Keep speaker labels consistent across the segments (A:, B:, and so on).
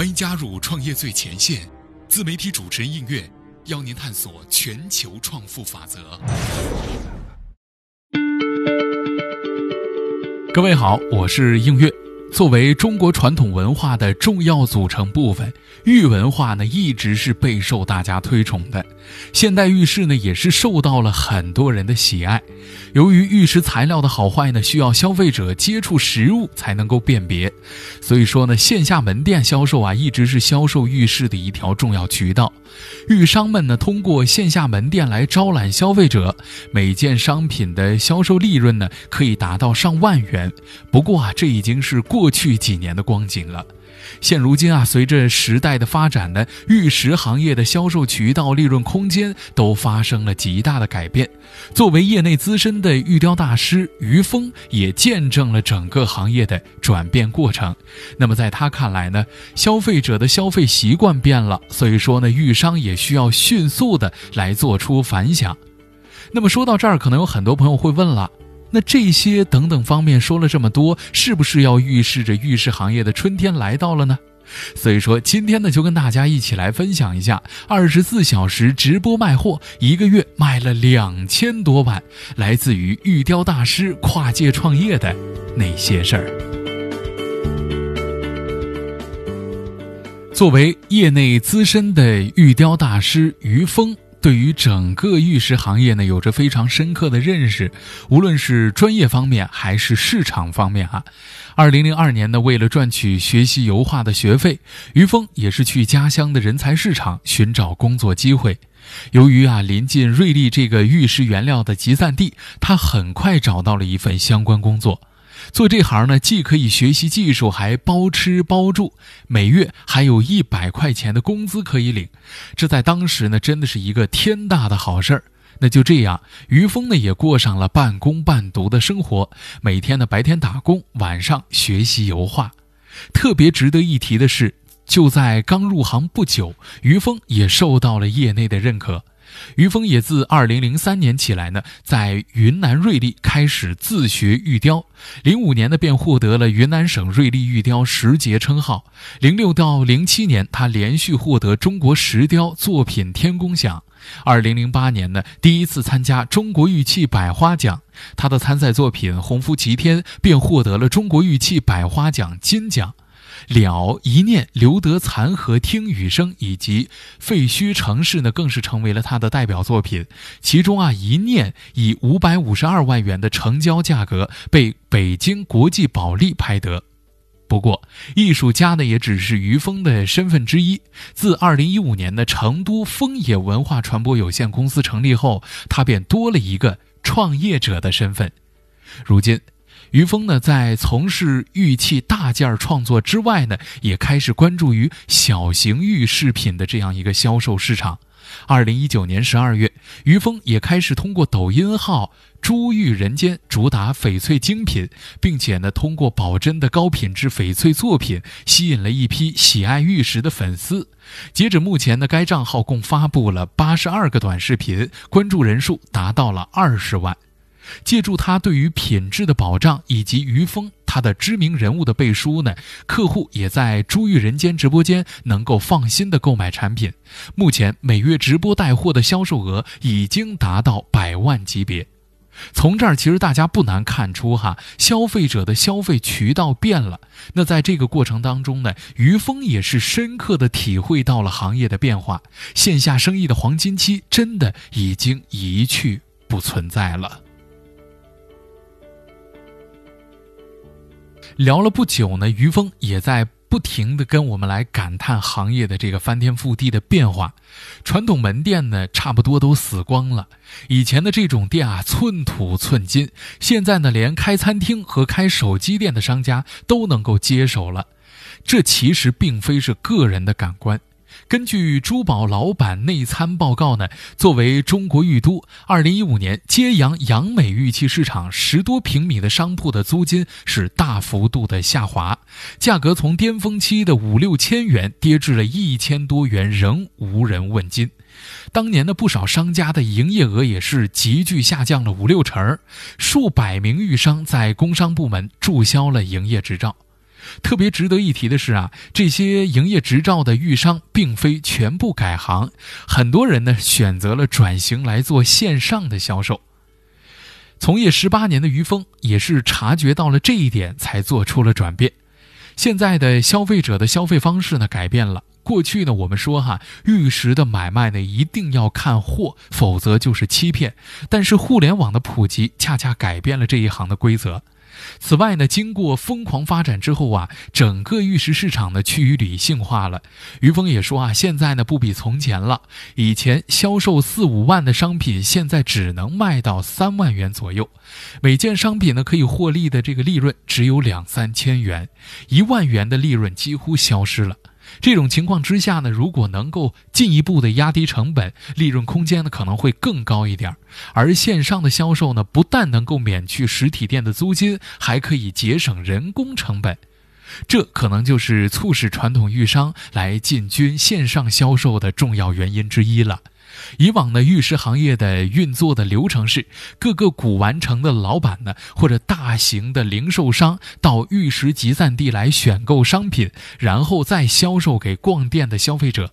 A: 欢迎加入创业最前线，自媒体主持人应月邀您探索全球创富法则。各位好，我是应月。作为中国传统文化的重要组成部分，玉文化呢一直是备受大家推崇的。现代玉饰呢也是受到了很多人的喜爱。由于玉石材料的好坏呢，需要消费者接触实物才能够辨别，所以说呢，线下门店销售啊一直是销售玉饰的一条重要渠道。玉商们呢通过线下门店来招揽消费者，每件商品的销售利润呢可以达到上万元。不过啊，这已经是。过去几年的光景了，现如今啊，随着时代的发展呢，玉石行业的销售渠道、利润空间都发生了极大的改变。作为业内资深的玉雕大师于峰，也见证了整个行业的转变过程。那么在他看来呢，消费者的消费习惯变了，所以说呢，玉商也需要迅速的来做出反响。那么说到这儿，可能有很多朋友会问了。那这些等等方面说了这么多，是不是要预示着玉石行业的春天来到了呢？所以说今天呢，就跟大家一起来分享一下二十四小时直播卖货，一个月卖了两千多万，来自于玉雕大师跨界创业的那些事儿。作为业内资深的玉雕大师于峰。对于整个玉石行业呢，有着非常深刻的认识，无论是专业方面还是市场方面哈。二零零二年呢，为了赚取学习油画的学费，于峰也是去家乡的人才市场寻找工作机会。由于啊临近瑞丽这个玉石原料的集散地，他很快找到了一份相关工作。做这行呢，既可以学习技术，还包吃包住，每月还有一百块钱的工资可以领。这在当时呢，真的是一个天大的好事儿。那就这样，于峰呢也过上了半工半读的生活，每天呢白天打工，晚上学习油画。特别值得一提的是，就在刚入行不久，于峰也受到了业内的认可。于峰也自二零零三年起来呢，在云南瑞丽开始自学玉雕，零五年呢便获得了云南省瑞丽玉雕十杰称号。零六到零七年，他连续获得中国石雕作品天工奖。二零零八年呢，第一次参加中国玉器百花奖，他的参赛作品《鸿福齐天》便获得了中国玉器百花奖金奖。了一念留得残荷听雨声，以及废墟城市呢，更是成为了他的代表作品。其中啊，一念以五百五十二万元的成交价格被北京国际保利拍得。不过，艺术家呢也只是于峰的身份之一。自二零一五年的成都丰野文化传播有限公司成立后，他便多了一个创业者的身份。如今。于峰呢，在从事玉器大件创作之外呢，也开始关注于小型玉饰品的这样一个销售市场。二零一九年十二月，于峰也开始通过抖音号“珠玉人间”主打翡翠精品，并且呢，通过保真的高品质翡翠作品，吸引了一批喜爱玉石的粉丝。截止目前呢，该账号共发布了八十二个短视频，关注人数达到了二十万。借助他对于品质的保障，以及于峰他的知名人物的背书呢，客户也在珠玉人间直播间能够放心的购买产品。目前每月直播带货的销售额已经达到百万级别。从这儿其实大家不难看出哈，消费者的消费渠道变了。那在这个过程当中呢，于峰也是深刻的体会到了行业的变化，线下生意的黄金期真的已经一去不存在了。聊了不久呢，于峰也在不停的跟我们来感叹行业的这个翻天覆地的变化。传统门店呢，差不多都死光了。以前的这种店啊，寸土寸金，现在呢，连开餐厅和开手机店的商家都能够接手了。这其实并非是个人的感官。根据珠宝老板内参报告呢，作为中国玉都，二零一五年揭阳阳美玉器市场十多平米的商铺的租金是大幅度的下滑，价格从巅峰期的五六千元跌至了一千多元，仍无人问津。当年的不少商家的营业额也是急剧下降了五六成，数百名玉商在工商部门注销了营业执照。特别值得一提的是啊，这些营业执照的玉商并非全部改行，很多人呢选择了转型来做线上的销售。从业十八年的于峰也是察觉到了这一点，才做出了转变。现在的消费者的消费方式呢改变了。过去呢，我们说哈，玉石的买卖呢一定要看货，否则就是欺骗。但是互联网的普及恰恰改变了这一行的规则。此外呢，经过疯狂发展之后啊，整个玉石市场呢趋于理性化了。于峰也说啊，现在呢不比从前了。以前销售四五万的商品，现在只能卖到三万元左右。每件商品呢可以获利的这个利润只有两三千元，一万元的利润几乎消失了。这种情况之下呢，如果能够进一步的压低成本，利润空间呢可能会更高一点。而线上的销售呢，不但能够免去实体店的租金，还可以节省人工成本。这可能就是促使传统玉商来进军线上销售的重要原因之一了。以往呢，玉石行业的运作的流程是，各个古玩城的老板呢，或者大型的零售商到玉石集散地来选购商品，然后再销售给逛店的消费者。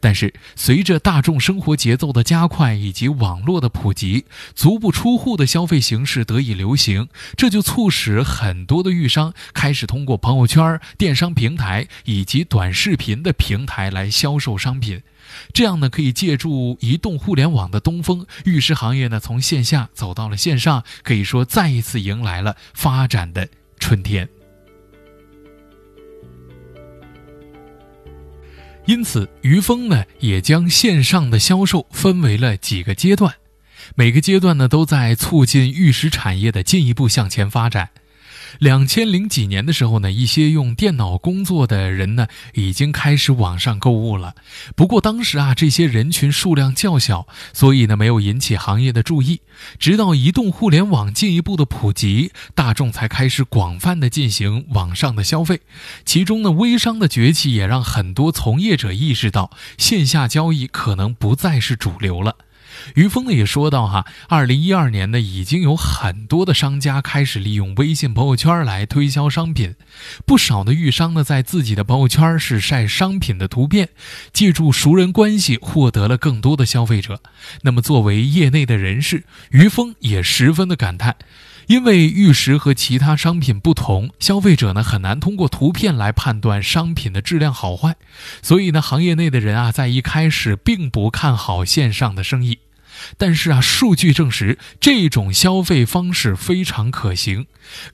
A: 但是，随着大众生活节奏的加快以及网络的普及，足不出户的消费形式得以流行，这就促使很多的玉商开始通过朋友圈、电商平台以及短视频的平台来销售商品。这样呢，可以借助移动互联网的东风，玉石行业呢从线下走到了线上，可以说再一次迎来了发展的春天。因此，于峰呢也将线上的销售分为了几个阶段，每个阶段呢都在促进玉石产业的进一步向前发展。两千零几年的时候呢，一些用电脑工作的人呢，已经开始网上购物了。不过当时啊，这些人群数量较小，所以呢，没有引起行业的注意。直到移动互联网进一步的普及，大众才开始广泛的进行网上的消费。其中呢，微商的崛起也让很多从业者意识到，线下交易可能不再是主流了。于峰呢也说到哈，二零一二年呢已经有很多的商家开始利用微信朋友圈来推销商品，不少的玉商呢在自己的朋友圈是晒商品的图片，借助熟人关系获得了更多的消费者。那么作为业内的人士，于峰也十分的感叹，因为玉石和其他商品不同，消费者呢很难通过图片来判断商品的质量好坏，所以呢行业内的人啊在一开始并不看好线上的生意。但是啊，数据证实这种消费方式非常可行。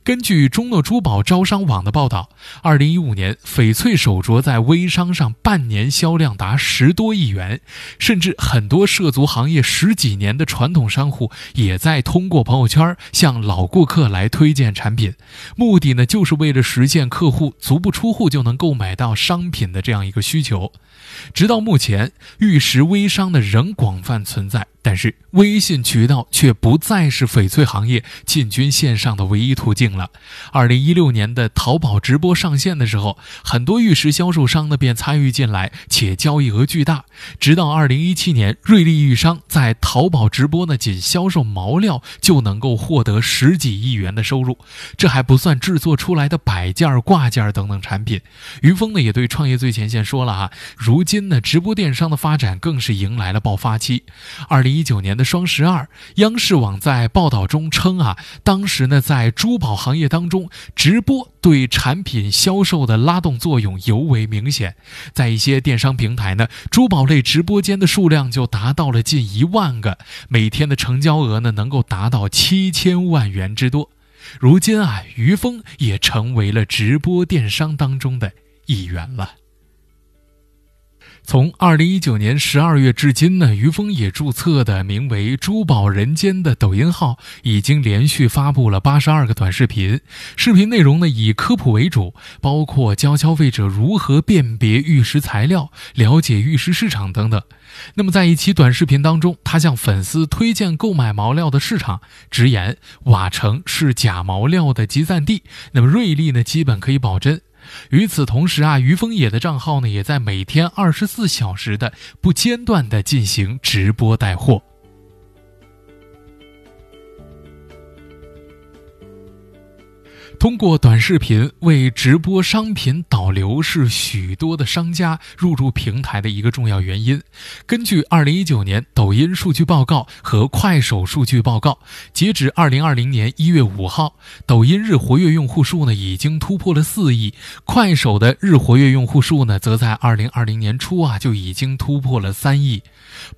A: 根据中诺珠宝招商网的报道，二零一五年翡翠手镯在微商上半年销量达十多亿元，甚至很多涉足行业十几年的传统商户也在通过朋友圈向老顾客来推荐产品，目的呢就是为了实现客户足不出户就能购买到商品的这样一个需求。直到目前，玉石微商呢仍广泛存在。但是，微信渠道却不再是翡翠行业进军线上的唯一途径了。二零一六年的淘宝直播上线的时候，很多玉石销售商呢便参与进来，且交易额巨大。直到二零一七年，瑞丽玉商在淘宝直播呢，仅销售毛料就能够获得十几亿元的收入，这还不算制作出来的摆件、挂件等等产品。于峰呢也对创业最前线说了啊，如今呢直播电商的发展更是迎来了爆发期。二零一九年的双十二，央视网在报道中称啊，当时呢，在珠宝行业当中，直播对产品销售的拉动作用尤为明显。在一些电商平台呢，珠宝类直播间的数量就达到了近一万个，每天的成交额呢，能够达到七千万元之多。如今啊，于峰也成为了直播电商当中的一员了。从二零一九年十二月至今呢，于峰也注册的名为“珠宝人间”的抖音号，已经连续发布了八十二个短视频。视频内容呢以科普为主，包括教消费者如何辨别玉石材料、了解玉石市场等等。那么在一期短视频当中，他向粉丝推荐购买毛料的市场，直言瓦城是假毛料的集散地，那么瑞丽呢基本可以保真。与此同时啊，于峰野的账号呢，也在每天二十四小时的不间断的进行直播带货。通过短视频为直播商品导流是许多的商家入驻平台的一个重要原因。根据2019年抖音数据报告和快手数据报告，截止2020年1月5号，抖音日活跃用户数呢已经突破了4亿，快手的日活跃用户数呢则在2020年初啊就已经突破了3亿。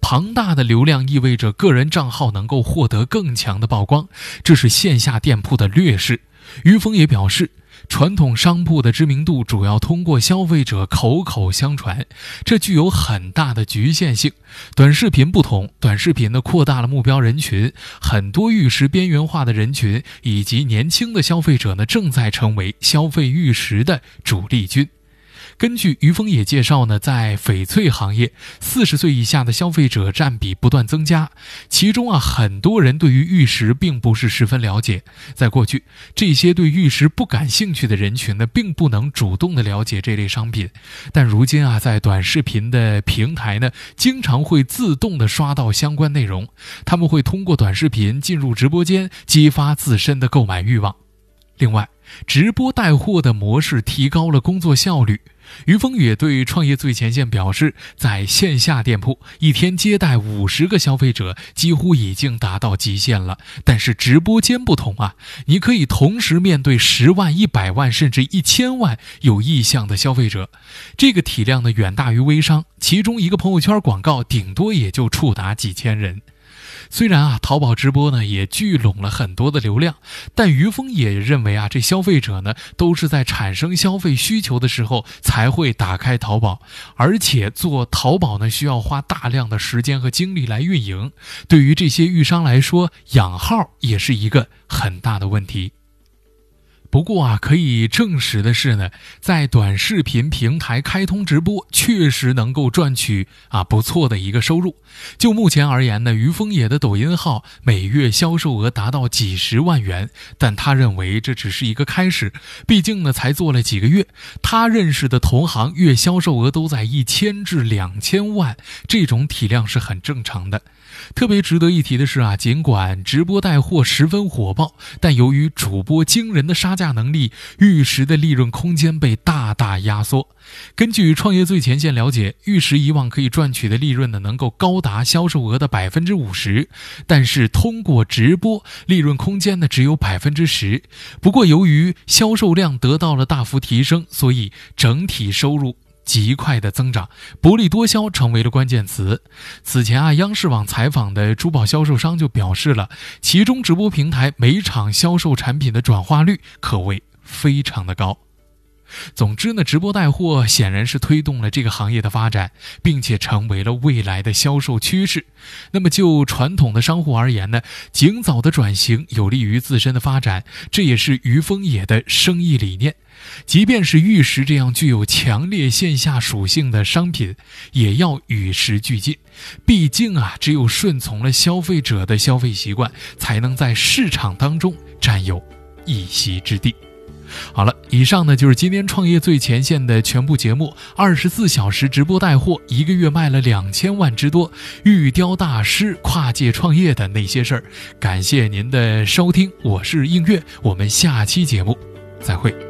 A: 庞大的流量意味着个人账号能够获得更强的曝光，这是线下店铺的劣势。于峰也表示，传统商铺的知名度主要通过消费者口口相传，这具有很大的局限性。短视频不同，短视频呢扩大了目标人群，很多玉石边缘化的人群以及年轻的消费者呢，正在成为消费玉石的主力军。根据于峰也介绍呢，在翡翠行业，四十岁以下的消费者占比不断增加，其中啊，很多人对于玉石并不是十分了解。在过去，这些对玉石不感兴趣的人群呢，并不能主动的了解这类商品，但如今啊，在短视频的平台呢，经常会自动的刷到相关内容，他们会通过短视频进入直播间，激发自身的购买欲望。另外，直播带货的模式提高了工作效率。于峰也对创业最前线表示，在线下店铺一天接待五十个消费者，几乎已经达到极限了。但是直播间不同啊，你可以同时面对十万、一百万甚至一千万有意向的消费者，这个体量呢远大于微商，其中一个朋友圈广告顶多也就触达几千人。虽然啊，淘宝直播呢也聚拢了很多的流量，但于峰也认为啊，这消费者呢都是在产生消费需求的时候才会打开淘宝，而且做淘宝呢需要花大量的时间和精力来运营，对于这些玉商来说，养号也是一个很大的问题。不过啊，可以证实的是呢，在短视频平台开通直播，确实能够赚取啊不错的一个收入。就目前而言呢，于峰野的抖音号每月销售额达到几十万元，但他认为这只是一个开始，毕竟呢才做了几个月。他认识的同行月销售额都在一千至两千万，这种体量是很正常的。特别值得一提的是啊，尽管直播带货十分火爆，但由于主播惊人的杀价能力，玉石的利润空间被大大压缩。根据创业最前线了解，玉石以往可以赚取的利润呢，能够高达销售额的百分之五十，但是通过直播，利润空间呢只有百分之十。不过由于销售量得到了大幅提升，所以整体收入。极快的增长，薄利多销成为了关键词。此前啊，央视网采访的珠宝销售商就表示了，其中直播平台每场销售产品的转化率可谓非常的高。总之呢，直播带货显然是推动了这个行业的发展，并且成为了未来的销售趋势。那么就传统的商户而言呢，尽早的转型有利于自身的发展，这也是于峰野的生意理念。即便是玉石这样具有强烈线下属性的商品，也要与时俱进。毕竟啊，只有顺从了消费者的消费习惯，才能在市场当中占有一席之地。好了，以上呢就是今天创业最前线的全部节目。二十四小时直播带货，一个月卖了两千万之多，玉雕大师跨界创业的那些事儿。感谢您的收听，我是映月，我们下期节目再会。